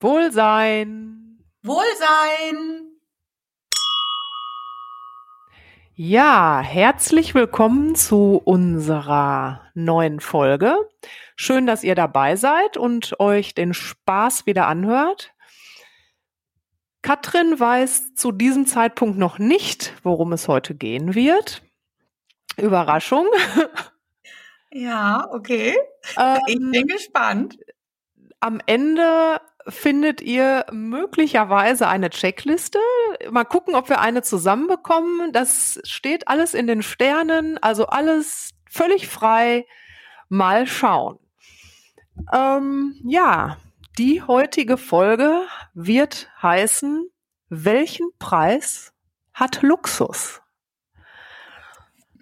Wohlsein. Wohlsein. Ja, herzlich willkommen zu unserer neuen Folge. Schön, dass ihr dabei seid und euch den Spaß wieder anhört. Katrin weiß zu diesem Zeitpunkt noch nicht, worum es heute gehen wird. Überraschung. Ja, okay. Ähm, ich bin gespannt. Am Ende findet ihr möglicherweise eine Checkliste. Mal gucken, ob wir eine zusammenbekommen. Das steht alles in den Sternen, also alles völlig frei. Mal schauen. Ähm, ja, die heutige Folge wird heißen, welchen Preis hat Luxus?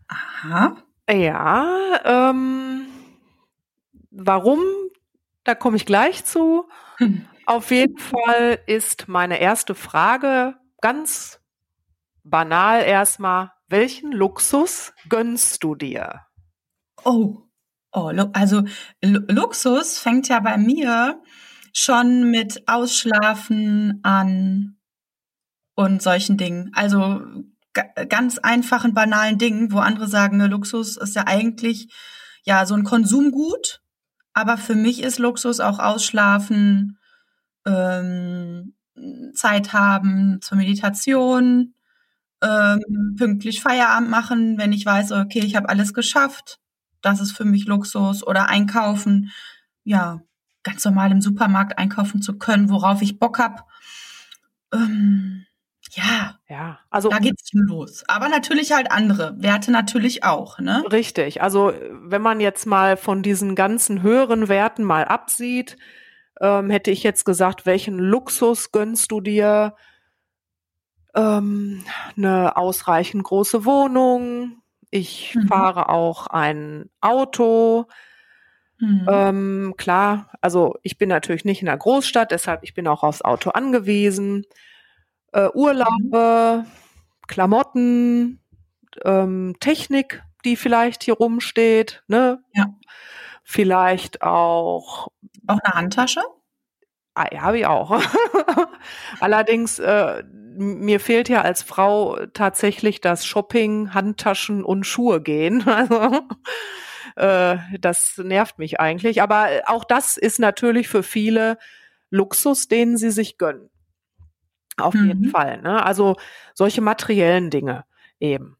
Aha. Ja, ähm, warum? Da komme ich gleich zu. Hm. Auf jeden Fall ist meine erste Frage ganz banal erstmal, welchen Luxus gönnst du dir? Oh, oh also Luxus fängt ja bei mir schon mit Ausschlafen an und solchen Dingen. Also ganz einfachen, banalen Dingen, wo andere sagen, ne, Luxus ist ja eigentlich ja so ein Konsumgut. Aber für mich ist Luxus auch Ausschlafen, ähm, Zeit haben zur Meditation, ähm, pünktlich Feierabend machen, wenn ich weiß, okay, ich habe alles geschafft. Das ist für mich Luxus oder einkaufen. Ja, ganz normal im Supermarkt einkaufen zu können, worauf ich Bock hab. Ähm, ja, ja, also da geht's schon los. Aber natürlich halt andere Werte natürlich auch, ne? Richtig. Also wenn man jetzt mal von diesen ganzen höheren Werten mal absieht, ähm, hätte ich jetzt gesagt, welchen Luxus gönnst du dir? Ähm, eine ausreichend große Wohnung. Ich mhm. fahre auch ein Auto. Mhm. Ähm, klar, also ich bin natürlich nicht in der Großstadt, deshalb ich bin auch aufs Auto angewiesen. Äh, Urlaube, mhm. Klamotten, ähm, Technik, die vielleicht hier rumsteht, ne? Ja. Vielleicht auch. Auch eine Handtasche? Ah, ja, habe ich auch. Allerdings, äh, mir fehlt ja als Frau tatsächlich das Shopping, Handtaschen und Schuhe gehen. Also äh, das nervt mich eigentlich. Aber auch das ist natürlich für viele Luxus, den sie sich gönnen. Auf mhm. jeden Fall. Ne? Also solche materiellen Dinge eben.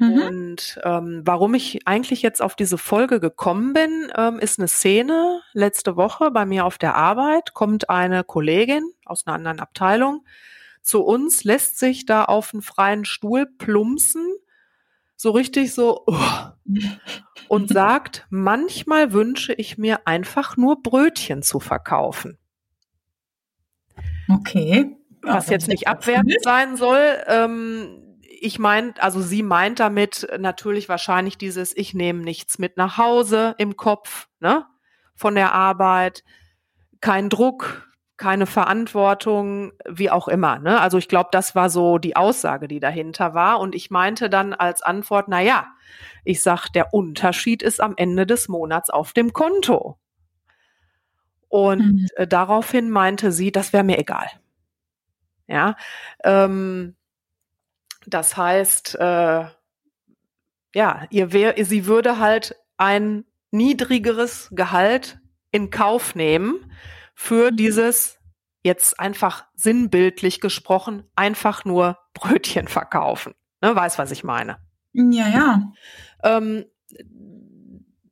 Mhm. Und ähm, warum ich eigentlich jetzt auf diese Folge gekommen bin, ähm, ist eine Szene. Letzte Woche bei mir auf der Arbeit kommt eine Kollegin aus einer anderen Abteilung zu uns, lässt sich da auf einen freien Stuhl plumpsen, so richtig so oh, und sagt, manchmal wünsche ich mir einfach nur Brötchen zu verkaufen. Okay. Was jetzt nicht abwertend sein soll. Ähm, ich meine, also sie meint damit natürlich wahrscheinlich dieses, ich nehme nichts mit nach Hause im Kopf, ne? Von der Arbeit, kein Druck, keine Verantwortung, wie auch immer. Ne? Also ich glaube, das war so die Aussage, die dahinter war. Und ich meinte dann als Antwort, na ja, ich sag, der Unterschied ist am Ende des Monats auf dem Konto. Und mhm. daraufhin meinte sie, das wäre mir egal. Ja, ähm, das heißt, äh, ja, ihr wär, sie würde halt ein niedrigeres Gehalt in Kauf nehmen für mhm. dieses jetzt einfach sinnbildlich gesprochen einfach nur Brötchen verkaufen. Ne, weiß, was ich meine. Ja, ja. Ähm,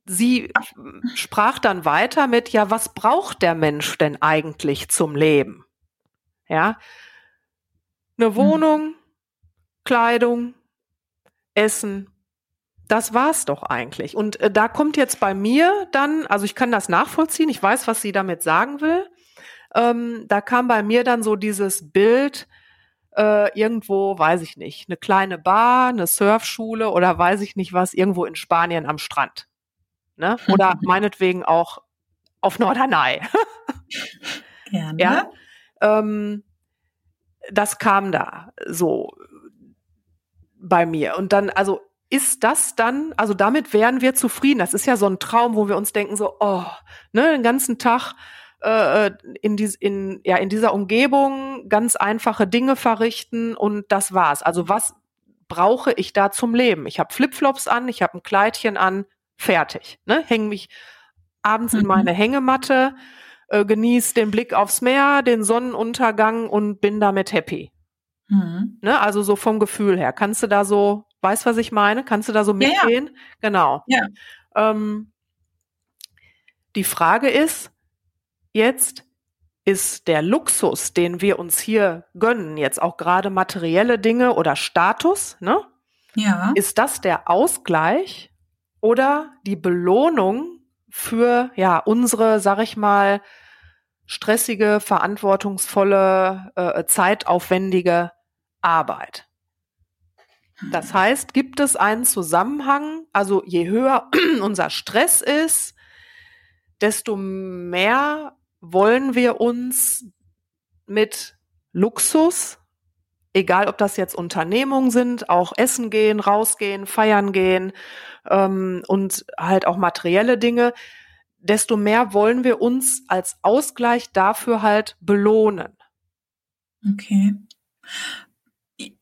sie sprach dann weiter mit, ja, was braucht der Mensch denn eigentlich zum Leben? Ja, eine mhm. Wohnung, Kleidung, Essen. Das war's doch eigentlich. Und äh, da kommt jetzt bei mir dann, also ich kann das nachvollziehen, ich weiß, was sie damit sagen will. Ähm, da kam bei mir dann so dieses Bild, äh, irgendwo, weiß ich nicht, eine kleine Bar, eine Surfschule oder weiß ich nicht was, irgendwo in Spanien am Strand. Ne? Oder meinetwegen auch auf Norderney. Gerne. Ja. Ähm, das kam da so bei mir. Und dann, also ist das dann, also damit wären wir zufrieden. Das ist ja so ein Traum, wo wir uns denken so, oh, ne, den ganzen Tag äh, in, dies, in, ja, in dieser Umgebung ganz einfache Dinge verrichten und das war's. Also was brauche ich da zum Leben? Ich habe Flipflops an, ich habe ein Kleidchen an, fertig. Ne? Hänge mich abends mhm. in meine Hängematte, äh, genieße den Blick aufs Meer, den Sonnenuntergang und bin damit happy. Mhm. Ne? Also so vom Gefühl her. Kannst du da so, weißt was ich meine? Kannst du da so mitgehen? Ja, ja. Genau. Ja. Ähm, die Frage ist jetzt, ist der Luxus, den wir uns hier gönnen, jetzt auch gerade materielle Dinge oder Status, ne? Ja. Ist das der Ausgleich oder die Belohnung für ja unsere, sag ich mal, stressige, verantwortungsvolle, äh, zeitaufwendige Arbeit? Das heißt, gibt es einen Zusammenhang, also je höher unser Stress ist, desto mehr wollen wir uns mit Luxus, egal ob das jetzt Unternehmungen sind, auch essen gehen, rausgehen, feiern gehen ähm, und halt auch materielle Dinge, desto mehr wollen wir uns als Ausgleich dafür halt belohnen. Okay.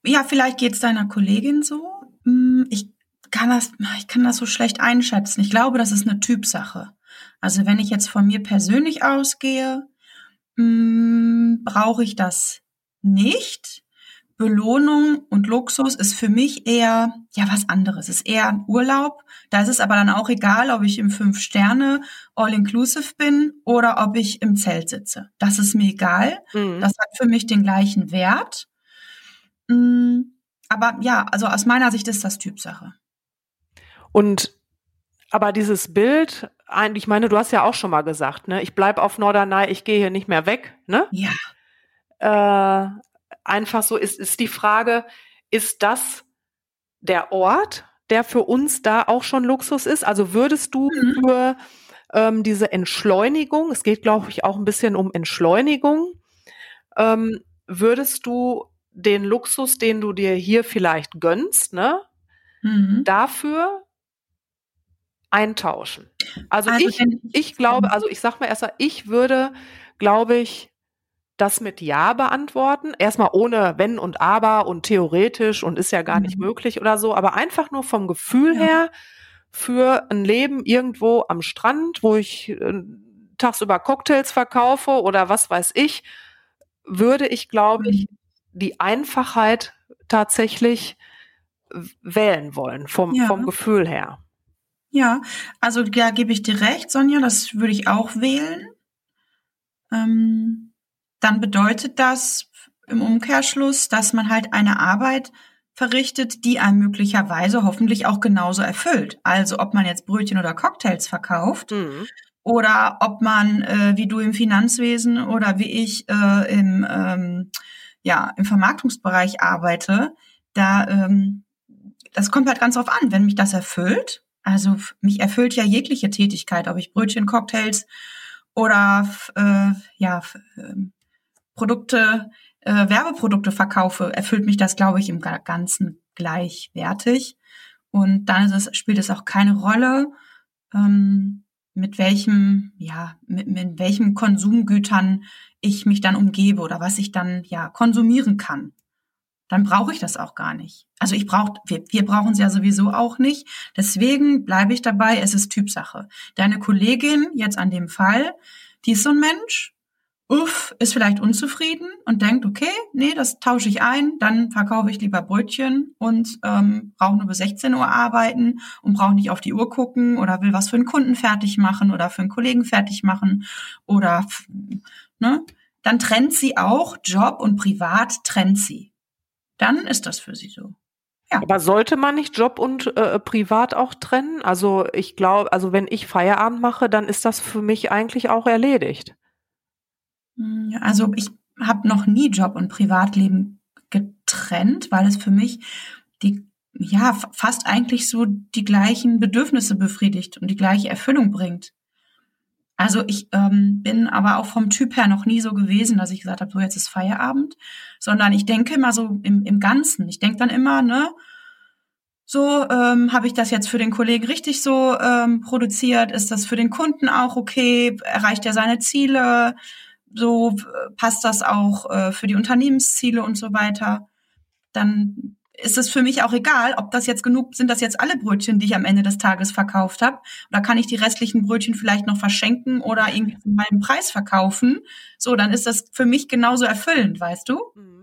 Ja, vielleicht geht es deiner Kollegin so. Hm, ich kann das, ich kann das so schlecht einschätzen. Ich glaube, das ist eine Typsache. Also wenn ich jetzt von mir persönlich ausgehe, hm, brauche ich das nicht. Belohnung und Luxus ist für mich eher ja was anderes. Es ist eher Urlaub. Da ist es aber dann auch egal, ob ich im Fünf Sterne All-Inclusive bin oder ob ich im Zelt sitze. Das ist mir egal. Mhm. Das hat für mich den gleichen Wert. Mm, aber ja, also aus meiner Sicht ist das Typsache. Und aber dieses Bild, ich meine, du hast ja auch schon mal gesagt, ne, ich bleib auf Norderney, ich gehe hier nicht mehr weg, ne? Ja. Äh, einfach so ist, ist die Frage, ist das der Ort, der für uns da auch schon Luxus ist? Also würdest du mhm. für ähm, diese Entschleunigung, es geht, glaube ich, auch ein bisschen um Entschleunigung, ähm, würdest du den Luxus, den du dir hier vielleicht gönnst, ne, mhm. dafür eintauschen. Also, also ich, ich glaube, also ich sag mal erst mal, ich würde, glaube ich, das mit Ja beantworten. Erstmal ohne Wenn und Aber und theoretisch und ist ja gar mhm. nicht möglich oder so, aber einfach nur vom Gefühl ja. her für ein Leben irgendwo am Strand, wo ich äh, tagsüber Cocktails verkaufe oder was weiß ich, würde ich, glaube ich, mhm. Die Einfachheit tatsächlich wählen wollen vom, ja. vom Gefühl her. Ja, also da gebe ich dir recht, Sonja, das würde ich auch wählen. Ähm, dann bedeutet das im Umkehrschluss, dass man halt eine Arbeit verrichtet, die einem möglicherweise hoffentlich auch genauso erfüllt. Also ob man jetzt Brötchen oder Cocktails verkauft mhm. oder ob man, äh, wie du im Finanzwesen oder wie ich äh, im, ähm, ja, im Vermarktungsbereich arbeite, da ähm, das kommt halt ganz drauf an, wenn mich das erfüllt. Also mich erfüllt ja jegliche Tätigkeit, ob ich Brötchen, Cocktails oder äh, ja, ähm, Produkte, äh, Werbeprodukte verkaufe, erfüllt mich das, glaube ich, im Ganzen gleichwertig. Und dann es, spielt es auch keine Rolle, ähm, mit welchem, ja, mit, mit welchem Konsumgütern ich mich dann umgebe oder was ich dann ja konsumieren kann. Dann brauche ich das auch gar nicht. Also ich brauche, wir, wir brauchen es ja sowieso auch nicht. Deswegen bleibe ich dabei, es ist Typsache. Deine Kollegin jetzt an dem Fall, die ist so ein Mensch, uff, ist vielleicht unzufrieden und denkt, okay, nee, das tausche ich ein, dann verkaufe ich lieber Brötchen und ähm, brauche nur bis 16 Uhr arbeiten und brauche nicht auf die Uhr gucken oder will was für einen Kunden fertig machen oder für einen Kollegen fertig machen oder ne, dann trennt sie auch Job und Privat trennt sie. Dann ist das für sie so. Ja. Aber sollte man nicht Job und äh, Privat auch trennen? Also ich glaube, also wenn ich Feierabend mache, dann ist das für mich eigentlich auch erledigt. Hm, also ich habe noch nie Job und Privatleben getrennt, weil es für mich die ja fast eigentlich so die gleichen Bedürfnisse befriedigt und die gleiche Erfüllung bringt. Also ich ähm, bin aber auch vom Typ her noch nie so gewesen, dass ich gesagt habe, so jetzt ist Feierabend, sondern ich denke immer so im, im Ganzen. Ich denke dann immer, ne, so, ähm, habe ich das jetzt für den Kollegen richtig so ähm, produziert? Ist das für den Kunden auch okay? Erreicht er seine Ziele? So passt das auch äh, für die Unternehmensziele und so weiter? Dann ist es für mich auch egal, ob das jetzt genug sind, das jetzt alle Brötchen, die ich am Ende des Tages verkauft habe, oder kann ich die restlichen Brötchen vielleicht noch verschenken oder irgendwie zu meinem Preis verkaufen? So, dann ist das für mich genauso erfüllend, weißt du? Mhm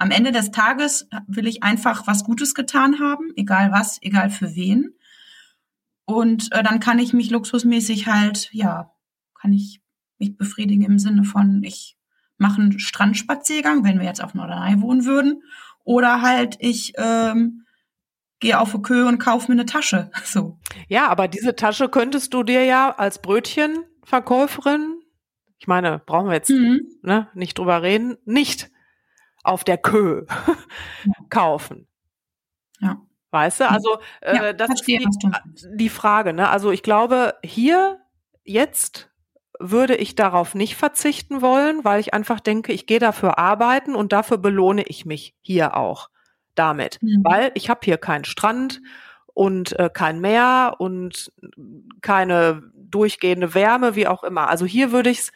am Ende des Tages will ich einfach was Gutes getan haben, egal was, egal für wen. Und äh, dann kann ich mich luxusmäßig halt, ja, kann ich mich befriedigen im Sinne von, ich mache einen Strandspaziergang, wenn wir jetzt auf Norderney wohnen würden. Oder halt, ich ähm, gehe auf eine Köhe und kaufe mir eine Tasche. So. Ja, aber diese Tasche könntest du dir ja als Brötchenverkäuferin, ich meine, brauchen wir jetzt mhm. ne, nicht drüber reden, nicht auf der Kö kaufen. Ja. Weißt du, also äh, ja, das ist die, die Frage. Ne? Also ich glaube, hier jetzt würde ich darauf nicht verzichten wollen, weil ich einfach denke, ich gehe dafür arbeiten und dafür belohne ich mich hier auch damit, mhm. weil ich habe hier keinen Strand und äh, kein Meer und keine durchgehende Wärme, wie auch immer. Also hier würde ich es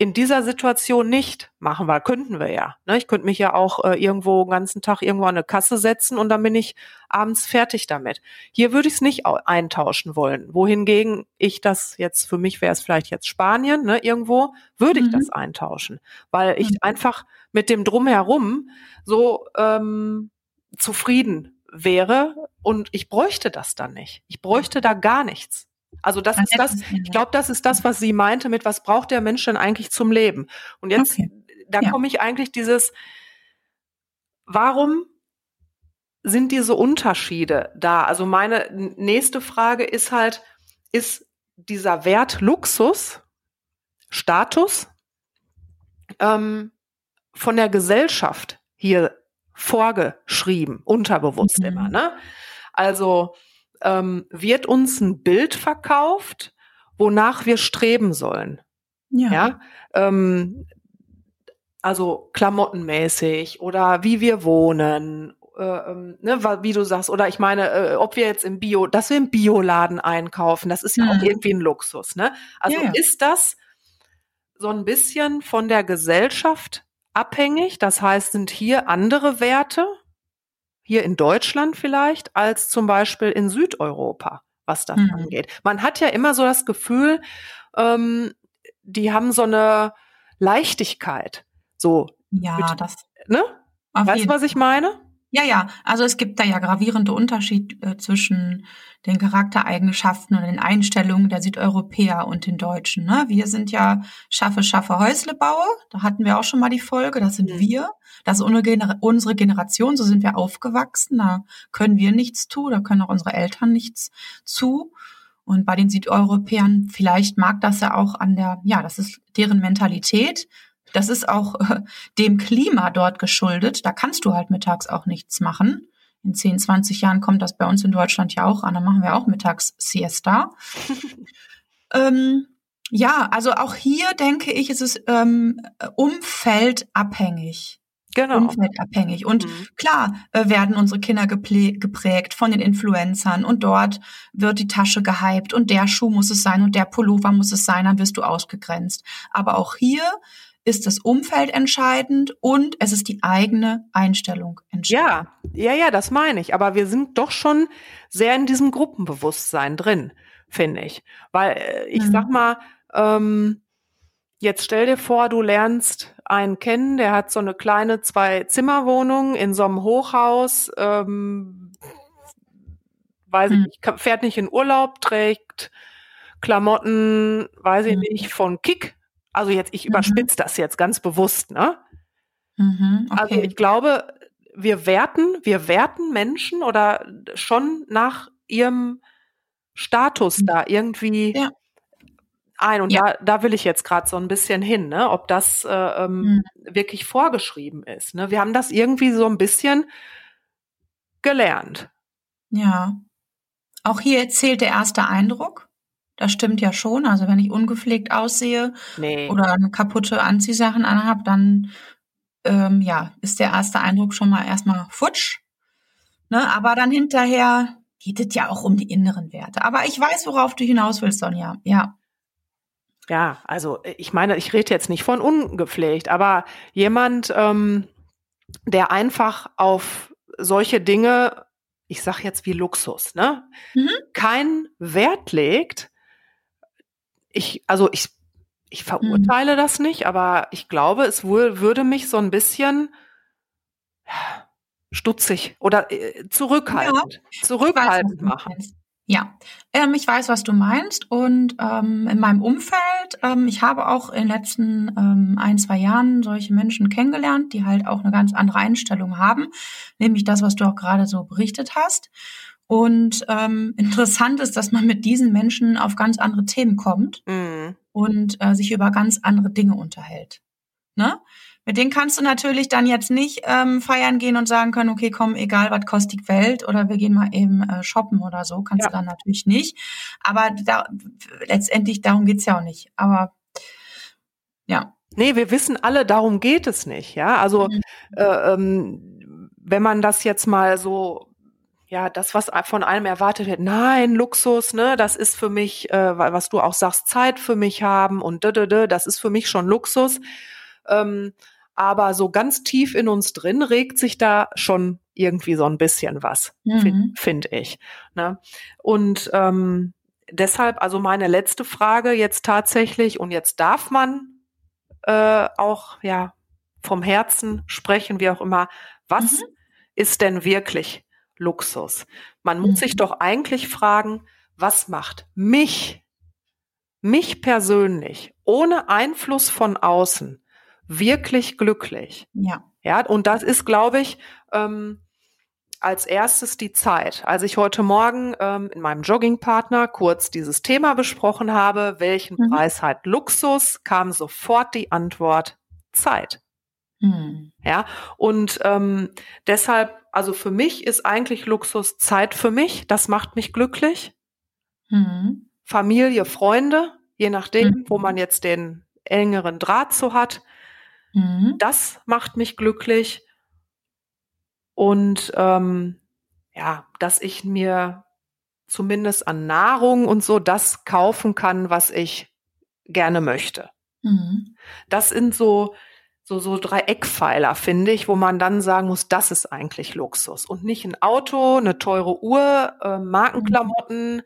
in dieser Situation nicht machen, weil könnten wir ja. Ne? Ich könnte mich ja auch äh, irgendwo den ganzen Tag irgendwo an eine Kasse setzen und dann bin ich abends fertig damit. Hier würde ich es nicht eintauschen wollen. Wohingegen ich das jetzt, für mich wäre es vielleicht jetzt Spanien, ne, irgendwo, würde ich mhm. das eintauschen. Weil ich mhm. einfach mit dem Drumherum so ähm, zufrieden wäre und ich bräuchte das dann nicht. Ich bräuchte da gar nichts. Also das ist das, ich glaube, das ist das, was sie meinte mit, was braucht der Mensch denn eigentlich zum Leben? Und jetzt, okay. da ja. komme ich eigentlich dieses, warum sind diese Unterschiede da? Also meine nächste Frage ist halt, ist dieser Wert Luxus, Status, ähm, von der Gesellschaft hier vorgeschrieben, unterbewusst mhm. immer, ne? Also, ähm, wird uns ein Bild verkauft, wonach wir streben sollen. Ja. ja? Ähm, also klamottenmäßig oder wie wir wohnen, äh, ähm, ne, wie du sagst, oder ich meine, äh, ob wir jetzt im Bio, dass wir im Bioladen einkaufen, das ist ja mhm. auch irgendwie ein Luxus, ne? Also ja, ja. ist das so ein bisschen von der Gesellschaft abhängig? Das heißt, sind hier andere Werte, hier in Deutschland vielleicht als zum Beispiel in Südeuropa, was das mhm. angeht. Man hat ja immer so das Gefühl, ähm, die haben so eine Leichtigkeit. So. Ja, mit, das. Ne? Weißt du, was ich meine? Ja, ja. Also es gibt da ja gravierende Unterschiede äh, zwischen den Charaktereigenschaften und den Einstellungen der Südeuropäer und den Deutschen. Ne? Wir sind ja schaffe, schaffe Häuslebauer. Da hatten wir auch schon mal die Folge. Das sind mhm. wir. Das ist unsere Generation. So sind wir aufgewachsen. Da können wir nichts tun. Da können auch unsere Eltern nichts zu. Und bei den Südeuropäern, vielleicht mag das ja auch an der, ja, das ist deren Mentalität. Das ist auch äh, dem Klima dort geschuldet. Da kannst du halt mittags auch nichts machen. In 10, 20 Jahren kommt das bei uns in Deutschland ja auch an. Da machen wir auch mittags Siesta. ähm, ja, also auch hier denke ich, ist es ähm, umfeldabhängig. Genau. Umfeldabhängig. Und mhm. klar äh, werden unsere Kinder geprägt von den Influencern und dort wird die Tasche gehypt und der Schuh muss es sein und der Pullover muss es sein, dann wirst du ausgegrenzt. Aber auch hier ist das Umfeld entscheidend und es ist die eigene Einstellung entscheidend. Ja, ja, ja, das meine ich. Aber wir sind doch schon sehr in diesem Gruppenbewusstsein drin, finde ich. Weil äh, ich mhm. sag mal, ähm, jetzt stell dir vor, du lernst einen kennen, der hat so eine kleine Zwei-Zimmer-Wohnung in so einem Hochhaus, ähm, weiß mhm. ich nicht, fährt nicht in Urlaub, trägt Klamotten, weiß ich mhm. nicht, von Kick also jetzt, ich mhm. überspitze das jetzt ganz bewusst, ne? Mhm, also okay. Also ich glaube, wir werten, wir werten Menschen oder schon nach ihrem Status mhm. da irgendwie ja. ein. Und ja. da, da will ich jetzt gerade so ein bisschen hin, ne? ob das äh, ähm, mhm. wirklich vorgeschrieben ist. Ne? Wir haben das irgendwie so ein bisschen gelernt. Ja. Auch hier zählt der erste Eindruck. Das stimmt ja schon. Also wenn ich ungepflegt aussehe nee. oder eine kaputte Anziehsachen anhab, dann ähm, ja, ist der erste Eindruck schon mal erstmal futsch. Ne, aber dann hinterher geht es ja auch um die inneren Werte. Aber ich weiß, worauf du hinaus willst, Sonja. Ja. Ja, also äh, ich meine, ich rede jetzt nicht von ungepflegt, aber jemand, ähm, der einfach auf solche Dinge, ich sag jetzt wie Luxus, ne, mhm. keinen Wert legt. Ich, also ich, ich verurteile mhm. das nicht, aber ich glaube, es wohl würde mich so ein bisschen stutzig oder äh, zurückhaltend, ja, zurückhaltend weiß, machen. Ja, ähm, ich weiß, was du meinst. Und ähm, in meinem Umfeld, ähm, ich habe auch in den letzten ähm, ein, zwei Jahren solche Menschen kennengelernt, die halt auch eine ganz andere Einstellung haben, nämlich das, was du auch gerade so berichtet hast. Und ähm, interessant ist, dass man mit diesen Menschen auf ganz andere Themen kommt mhm. und äh, sich über ganz andere Dinge unterhält. Ne? Mit denen kannst du natürlich dann jetzt nicht ähm, feiern gehen und sagen können, okay, komm, egal, was kostet die Welt oder wir gehen mal eben äh, shoppen oder so. Kannst ja. du dann natürlich nicht. Aber da, letztendlich, darum geht's ja auch nicht. Aber ja. Nee, wir wissen alle, darum geht es nicht. Ja, also mhm. äh, ähm, wenn man das jetzt mal so ja, das, was von einem erwartet wird, nein, Luxus, ne, das ist für mich, äh, was du auch sagst, Zeit für mich haben und d -d -d, das ist für mich schon Luxus. Ähm, aber so ganz tief in uns drin regt sich da schon irgendwie so ein bisschen was, mhm. finde find ich. Ne? Und ähm, deshalb, also meine letzte Frage jetzt tatsächlich, und jetzt darf man äh, auch ja vom Herzen sprechen, wie auch immer, was mhm. ist denn wirklich Luxus? Man muss mhm. sich doch eigentlich fragen, was macht mich, mich persönlich, ohne Einfluss von außen, wirklich glücklich. Ja. Ja, und das ist, glaube ich, ähm, als erstes die Zeit. Als ich heute Morgen ähm, in meinem Joggingpartner kurz dieses Thema besprochen habe, welchen mhm. Preis hat Luxus, kam sofort die Antwort Zeit. Mhm. Ja, und ähm, deshalb, also für mich ist eigentlich Luxus Zeit für mich. Das macht mich glücklich. Mhm. Familie, Freunde, je nachdem, mhm. wo man jetzt den engeren Draht zu hat. Mhm. Das macht mich glücklich. Und ähm, ja, dass ich mir zumindest an Nahrung und so das kaufen kann, was ich gerne möchte. Mhm. Das sind so, so, so drei Eckpfeiler, finde ich, wo man dann sagen muss, das ist eigentlich Luxus. Und nicht ein Auto, eine teure Uhr, äh, Markenklamotten,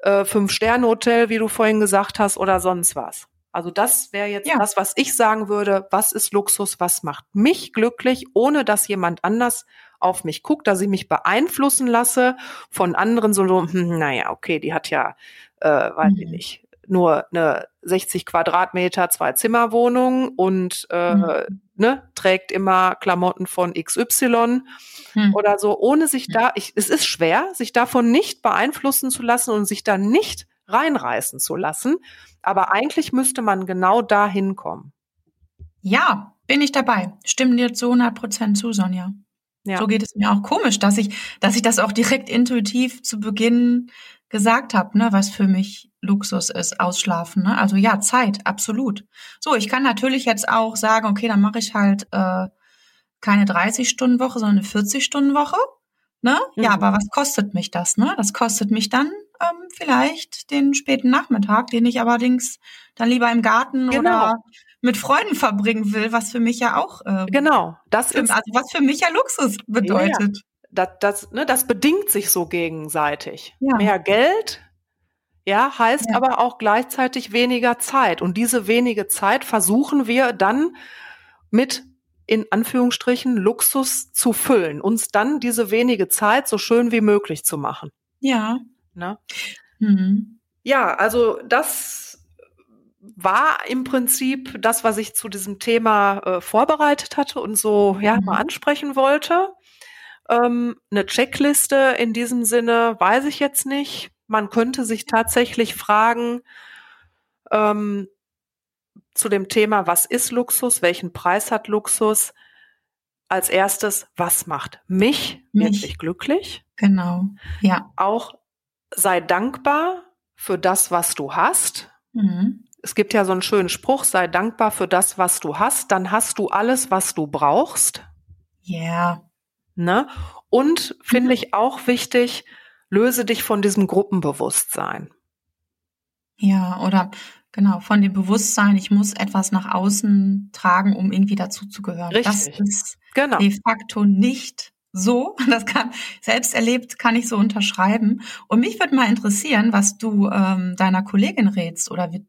äh, Fünf-Sterne-Hotel, wie du vorhin gesagt hast, oder sonst was. Also das wäre jetzt ja. das, was ich sagen würde, was ist Luxus, was macht mich glücklich, ohne dass jemand anders auf mich guckt, dass ich mich beeinflussen lasse von anderen, so, hm, naja, okay, die hat ja, äh, weiß mhm. ich nicht, nur eine 60 Quadratmeter Zwei-Zimmer-Wohnung und äh, mhm. ne, trägt immer Klamotten von XY mhm. oder so, ohne sich da, ich, es ist schwer, sich davon nicht beeinflussen zu lassen und sich da nicht reinreißen zu lassen. Aber eigentlich müsste man genau da hinkommen. Ja, bin ich dabei. Stimmen dir zu 100 Prozent zu, Sonja. Ja. So geht es mir auch komisch, dass ich, dass ich das auch direkt intuitiv zu Beginn gesagt habe, ne, was für mich Luxus ist, ausschlafen. Ne? Also ja, Zeit, absolut. So, ich kann natürlich jetzt auch sagen, okay, dann mache ich halt äh, keine 30-Stunden-Woche, sondern eine 40-Stunden-Woche. Ne? Mhm. Ja, aber was kostet mich das? Ne? Das kostet mich dann ähm, vielleicht den späten Nachmittag, den ich allerdings dann lieber im Garten genau. oder mit Freunden verbringen will, was für mich ja auch ähm, genau das für, ist also was für mich ja Luxus bedeutet. Das, das, ne, das bedingt sich so gegenseitig. Ja. Mehr Geld, ja, heißt ja. aber auch gleichzeitig weniger Zeit. Und diese wenige Zeit versuchen wir dann mit in Anführungsstrichen Luxus zu füllen, uns dann diese wenige Zeit so schön wie möglich zu machen. Ja. Ne? Mhm. Ja, also das war im Prinzip das, was ich zu diesem Thema äh, vorbereitet hatte und so ja mhm. mal ansprechen wollte. Ähm, eine Checkliste in diesem Sinne weiß ich jetzt nicht. Man könnte sich tatsächlich fragen ähm, zu dem Thema, was ist Luxus, welchen Preis hat Luxus? Als erstes, was macht mich, mich. wirklich glücklich? Genau, ja. Auch sei dankbar für das, was du hast. Mhm. Es gibt ja so einen schönen Spruch, sei dankbar für das, was du hast, dann hast du alles, was du brauchst. Ja. Yeah. Ne? Und finde ich auch wichtig, löse dich von diesem Gruppenbewusstsein. Ja, oder genau, von dem Bewusstsein, ich muss etwas nach außen tragen, um irgendwie dazuzugehören. Richtig. Das ist genau. de facto nicht so. Das kann selbst erlebt, kann ich so unterschreiben. Und mich würde mal interessieren, was du ähm, deiner Kollegin rätst oder wie,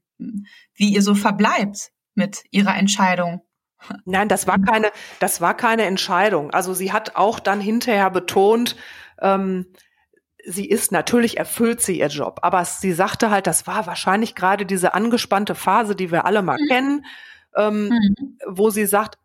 wie ihr so verbleibt mit ihrer Entscheidung. Nein, das war keine, das war keine Entscheidung. Also sie hat auch dann hinterher betont, ähm, sie ist natürlich erfüllt sie ihr Job, aber sie sagte halt, das war wahrscheinlich gerade diese angespannte Phase, die wir alle mal mhm. kennen, ähm, mhm. wo sie sagt,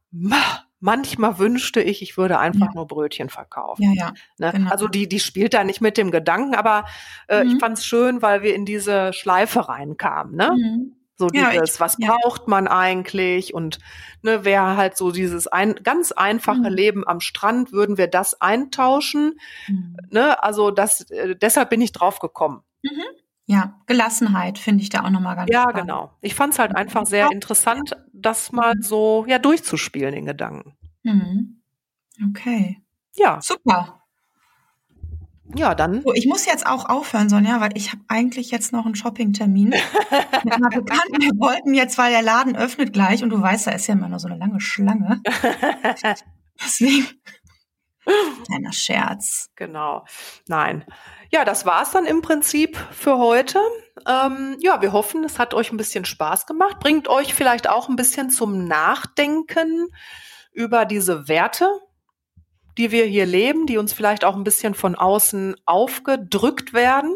manchmal wünschte ich, ich würde einfach ja. nur Brötchen verkaufen. Ja, ja. Ne? Genau. Also die, die spielt da nicht mit dem Gedanken, aber äh, mhm. ich fand es schön, weil wir in diese Schleife reinkamen. Ne? Mhm. So ja, dieses, ich, was ja. braucht man eigentlich? Und ne, wäre halt so dieses ein, ganz einfache mhm. Leben am Strand, würden wir das eintauschen? Mhm. Ne, also das, äh, deshalb bin ich drauf gekommen. Mhm. Ja, Gelassenheit finde ich da auch nochmal ganz Ja, spannend. genau. Ich fand es halt einfach sehr interessant, das mal mhm. so ja durchzuspielen in Gedanken. Mhm. Okay. Ja. Super. Ja, dann. So, ich muss jetzt auch aufhören, Sonja, weil ich habe eigentlich jetzt noch einen Shoppingtermin mit einer Bekannten. Wir wollten jetzt, weil der Laden öffnet gleich und du weißt, da ist ja immer noch so eine lange Schlange. Deswegen. Kleiner Scherz. Genau. Nein. Ja, das war's dann im Prinzip für heute. Ähm, ja, wir hoffen, es hat euch ein bisschen Spaß gemacht. Bringt euch vielleicht auch ein bisschen zum Nachdenken über diese Werte, die wir hier leben, die uns vielleicht auch ein bisschen von außen aufgedrückt werden.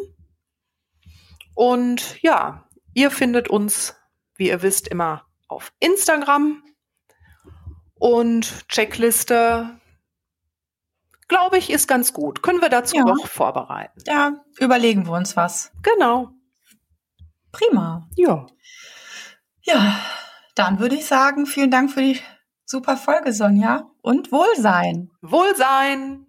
Und ja, ihr findet uns, wie ihr wisst, immer auf Instagram. Und Checkliste, glaube ich, ist ganz gut. Können wir dazu ja. noch vorbereiten? Ja, überlegen wir uns was. Genau. Prima. Ja. Ja, dann würde ich sagen, vielen Dank für die Super Folge, Sonja. Und Wohlsein. Wohlsein.